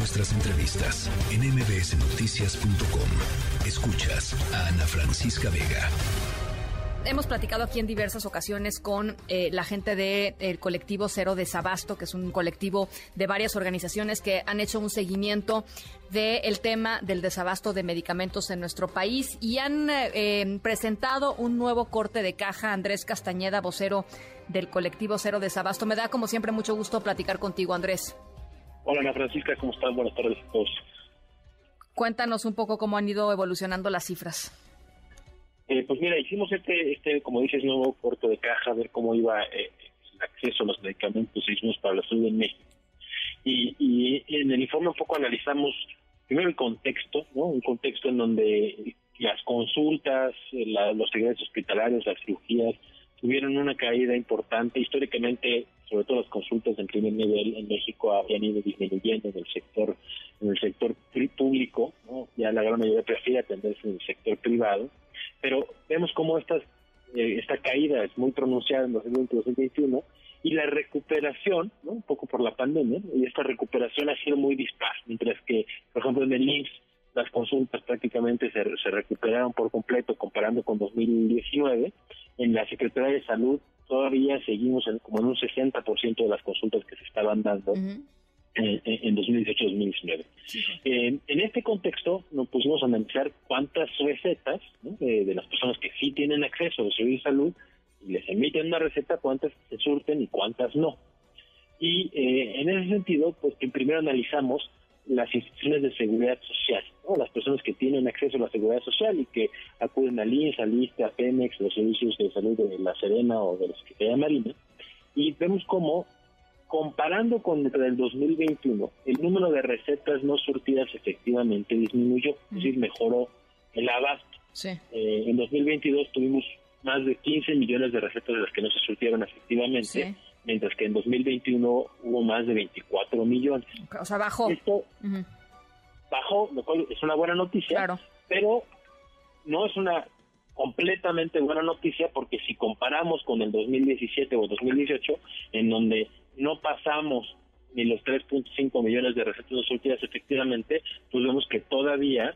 nuestras entrevistas en mbsnoticias.com. Escuchas a Ana Francisca Vega. Hemos platicado aquí en diversas ocasiones con eh, la gente del colectivo Cero Desabasto, que es un colectivo de varias organizaciones que han hecho un seguimiento del tema del desabasto de medicamentos en nuestro país y han eh, eh, presentado un nuevo corte de caja. Andrés Castañeda, vocero del colectivo Cero Desabasto. Me da como siempre mucho gusto platicar contigo, Andrés. Hola Ana Francisca, ¿cómo estás? Buenas tardes a todos. Cuéntanos un poco cómo han ido evolucionando las cifras. Eh, pues mira, hicimos este, este, como dices, nuevo corto de caja, a ver cómo iba eh, el acceso a los medicamentos hicimos para la salud en México. Y, y, en el informe un poco analizamos primero el contexto, ¿no? Un contexto en donde las consultas, los secretos hospitalarios, las cirugías, tuvieron una caída importante. Históricamente, sobre todo las consultas en primer nivel en México habían ido disminuyendo en el sector en el sector público, ¿no? ya la gran mayoría prefiere atenderse en el sector privado pero vemos cómo esta, eh, esta caída es muy pronunciada en 2020 2021 y la recuperación, ¿no? un poco por la pandemia, y esta recuperación ha sido muy dispar, mientras que, por ejemplo, en el IMSS las consultas prácticamente se, se recuperaron por completo comparando con 2019. En la Secretaría de Salud todavía seguimos en, como en un 60% de las consultas que se estaban dando en 2018-2019. en este contexto nos pusimos a analizar cuántas recetas de las personas que sí tienen acceso a los servicios de salud y les emiten una receta, cuántas se surten y cuántas no. Y eh, en ese sentido, pues que primero analizamos las instituciones de seguridad social, las personas que tienen acceso a la seguridad social y que acuden al INS, al ISTE, a Pemex, los servicios de salud de la Serena o de la Secretaría Marina, y vemos cómo comparando con el 2021, el número de recetas no surtidas efectivamente disminuyó, es decir, mejoró el abasto. Eh, en 2022 tuvimos más de 15 millones de recetas de las que no se surtieron efectivamente, mientras que en 2021 hubo más de 24 millones. O sea, bajó. Esto bajó, lo cual es una buena noticia, pero no es una completamente buena noticia porque si comparamos con el 2017 o 2018, en donde no pasamos ni los 3.5 millones de recetas surtidas efectivamente, pues vemos que todavía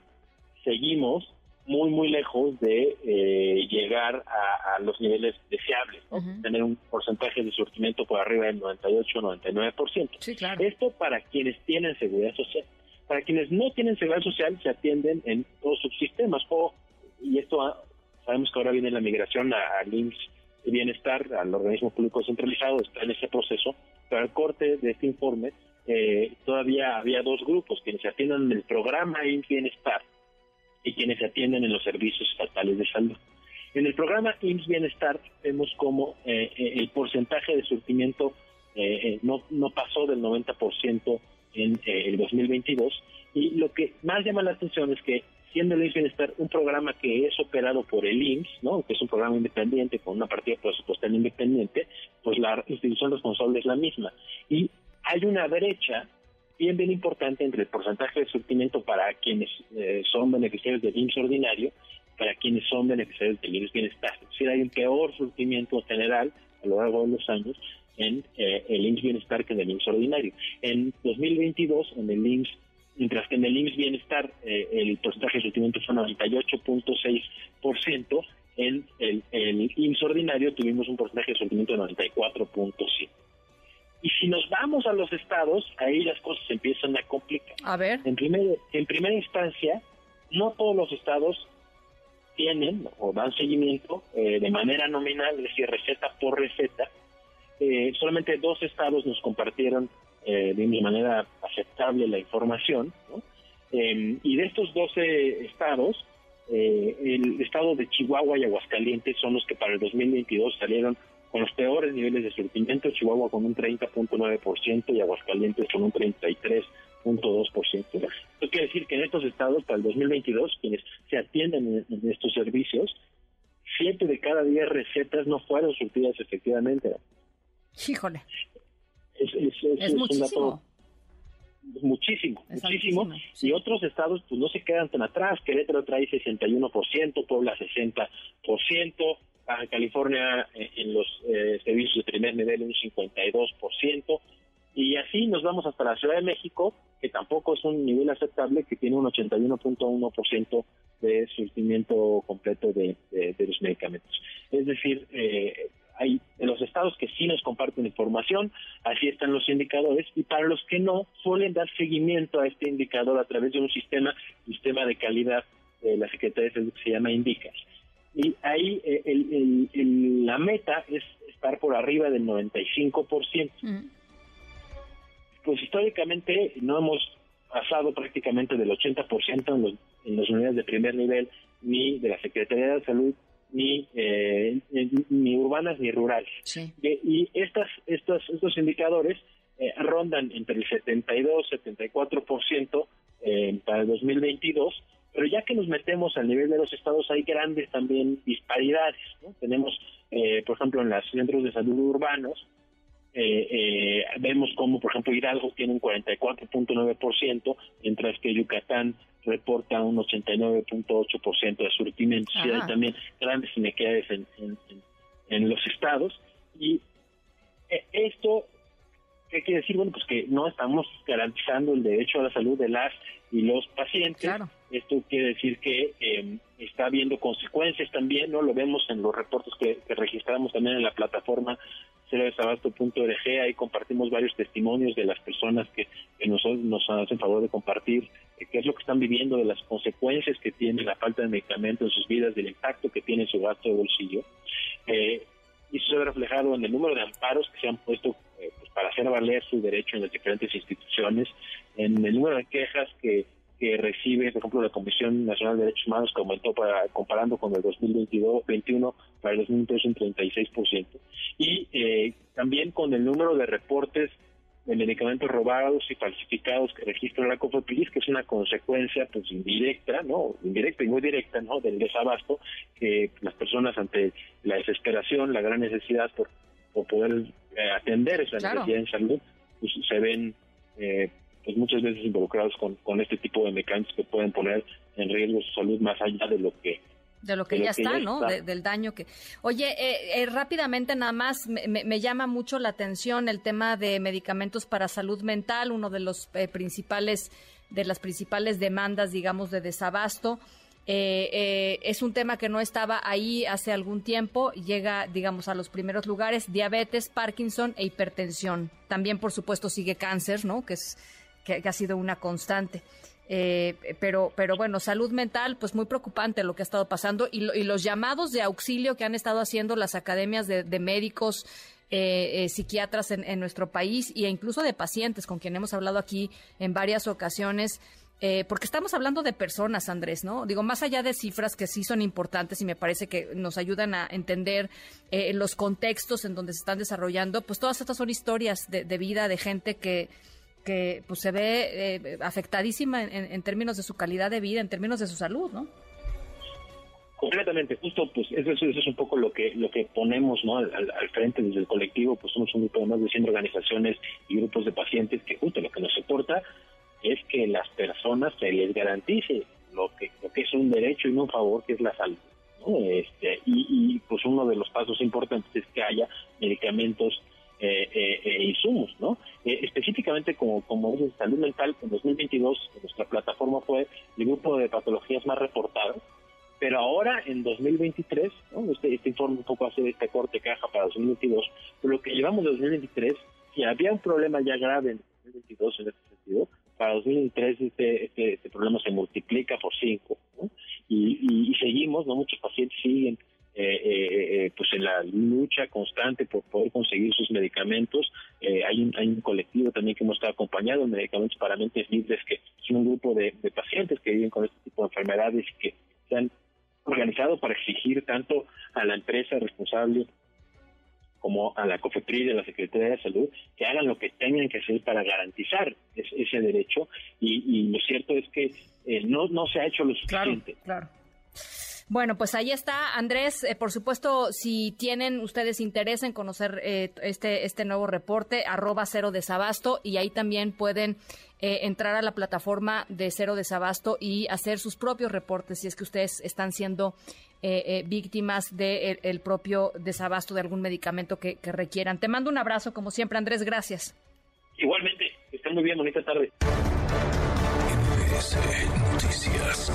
seguimos muy, muy lejos de eh, llegar a, los niveles deseables, tener un porcentaje de surtimiento por arriba del 98-99%. Sí, claro. Esto para quienes tienen seguridad social. Para quienes no tienen seguridad social se atienden en todos sus sistemas. O, y esto ah, sabemos que ahora viene la migración al IMSS de Bienestar, al organismo público centralizado, está en ese proceso, pero al corte de este informe eh, todavía había dos grupos, quienes se atienden en el programa IMSS Bienestar y quienes se atienden en los servicios estatales de salud. En el programa IMSS Bienestar vemos como eh, eh, el porcentaje de surtimiento no, no pasó del 90% en el 2022 y lo que más llama la atención es que siendo el IMSS Bienestar un programa que es operado por el IMSS, ¿no? que es un programa independiente con una partida presupuestaria independiente, pues la institución responsable es la misma. Y hay una brecha bien, bien importante entre el porcentaje de surtimiento para quienes eh, son beneficiarios del IMSS ordinario para quienes son beneficiarios del IMSS Bienestar. Es decir, hay un peor surtimiento general a lo largo de los años en eh, el IMSS Bienestar que en el IMSS ordinario. En 2022, en el IMSS mientras que en el IMSS Bienestar eh, el porcentaje de surtimiento fue 98.6%, en el, el IMSS ordinario tuvimos un porcentaje de surtimiento de 94.7%. Y si nos vamos a los estados, ahí las cosas empiezan a complicar. A ver. En, primer, en primera instancia, no todos los estados tienen o dan seguimiento eh, de manera nominal, es decir, receta por receta. Eh, solamente dos estados nos compartieron eh, de una manera aceptable la información. Em, y de estos 12 estados, eh, el estado de Chihuahua y Aguascalientes son los que para el 2022 salieron con los peores niveles de surtimiento, Chihuahua con un 30.9% y Aguascalientes con un 33.2%. Esto quiere decir que en estos estados, para el 2022, quienes se atienden en, estos servicios, siete de cada diez recetas no fueron surtidas efectivamente. Híjole es, muchísimo. muchísimo, muchísimo. Y otros estados pues no se quedan tan atrás. Querétaro trae 61%, Puebla 60%, Baja California eh, en los eh, servicios de primer nivel un 52%. Y así nos vamos hasta la Ciudad de México, que tampoco es un nivel aceptable, que tiene un 81.1% de surtimiento completo de, los medicamentos. Es decir, eh, hay en los estados que sí nos comparten información, así están los indicadores, y para los que no, suelen dar seguimiento a este indicador a través de un sistema, sistema de calidad de la Secretaría de Salud que se llama INDICAS. Y ahí eh, la meta es estar por arriba del 95%. Mm. Pues históricamente no hemos pasado prácticamente del 80% en, los, en las unidades de primer nivel, ni de la Secretaría de Salud, ni, eh, ni urbanas ni rurales. Y estas, estos, estos indicadores eh, rondan entre el 72 74% eh, para el 2022, pero ya que nos metemos al nivel de los estados hay grandes también disparidades. Tenemos, eh, por ejemplo, en los centros de salud urbanos, eh, eh, vemos como, por ejemplo, Hidalgo tiene un 44.9%, mientras que Yucatán reporta un 89.8% de surtimiento. Sí, hay también grandes inequidades en, en, los estados. Y eh, esto, ¿qué quiere decir? Bueno, pues que no estamos garantizando el derecho a la salud de las y los pacientes. Esto quiere decir que em, está habiendo consecuencias también, ¿no? Lo vemos en los reportes que, registramos también en la plataforma cerodesabasto.org, ahí compartimos varios testimonios de las personas que, nos, nos hacen favor de compartir eh, qué es lo que están viviendo, de las consecuencias que tiene la falta de medicamentos en sus vidas, del impacto que tiene en su gasto de bolsillo. Eh, y se ve reflejado en el número de amparos que se han puesto eh, pues, para hacer valer su derecho en las diferentes instituciones, en el número de quejas que que recibe, por ejemplo, la Comisión Nacional de Derechos Humanos, que aumentó para comparando con el 2022-21, para el 2023 un 36%. Y eh, también con el número de reportes de medicamentos robados y falsificados que registra la COFEPRIS, que es una consecuencia pues indirecta, ¿no? Indirecta y muy directa, ¿no? Del desabasto, que las personas ante la desesperación, la gran necesidad por, poder eh, atender esa necesidad en salud, pues se ven eh, pues muchas veces involucrados con, con este tipo de mecanismos que pueden poner en riesgo su salud más allá de lo que de lo que, ya, está, ¿no? del daño que... Oye, eh, eh, rápidamente nada más, me, llama mucho la atención el tema de medicamentos para salud mental, uno de los eh, principales, de las principales demandas, digamos, de desabasto. es un tema que no estaba ahí hace algún tiempo, llega, digamos, a los primeros lugares, diabetes, Parkinson e hipertensión. También, por supuesto, sigue cáncer, ¿no? Que es que, ha sido una constante. Eh, pero, pero bueno, salud mental, pues muy preocupante lo que ha estado pasando y, los llamados de auxilio que han estado haciendo las academias de, médicos, eh, eh, psiquiatras en, nuestro país e incluso de pacientes con quien hemos hablado aquí en varias ocasiones. porque estamos hablando de personas, Andrés, ¿no? Digo, más allá de cifras que sí son importantes y me parece que nos ayudan a entender los contextos en donde se están desarrollando, pues todas estas son historias de vida de gente que, que pues se ve eh, afectadísima en, términos de su calidad de vida, en términos de su salud, ¿no? Completamente, justo, pues eso, es un poco lo que lo que ponemos ¿no? al, frente desde el colectivo, pues somos un grupo de más de 100 organizaciones y grupos de pacientes que justo lo que nos importa es que las personas se les garantice lo que, lo que es un derecho y no un favor, que es la salud. ¿no? Este, y, y pues uno de los pasos importantes es que haya medicamentos eh, eh, eh, insumos, ¿no? Eh, específicamente como, como es salud mental, en 2022 nuestra plataforma fue el grupo de patologías más reportadas, pero ahora en 2023, ¿no? este, este informe un poco hace este corte caja para 2022, pero lo que llevamos de 2023, si había un problema ya grave en 2022 en este sentido, para 2023 este, este, este problema se multiplica por cinco, ¿no? y, y seguimos, ¿no? Muchos pacientes siguen eh, eh, eh, pues en la lucha constante por poder conseguir sus medicamentos. hay, un, hay un colectivo también que hemos estado acompañado en Medicamentos para Mentes Libres, que es un grupo de, pacientes que viven con este tipo de enfermedades y que se han organizado para exigir tanto a la empresa responsable como a la COFEPRI de la Secretaría de Salud, que hagan lo que tengan que hacer para garantizar ese derecho. Y, lo cierto es que no, no se ha hecho lo suficiente. claro. Bueno, pues ahí está, Andrés. Eh, por supuesto, si tienen ustedes interés en conocer eh, este, este nuevo reporte, arroba cero desabasto, y ahí también pueden eh, entrar a la plataforma de cero desabasto y hacer sus propios reportes si es que ustedes están siendo víctimas del propio desabasto de algún medicamento que, requieran. Te mando un abrazo, como siempre, Andrés. Gracias. Igualmente, estén muy bien, bonita tarde. Noticias.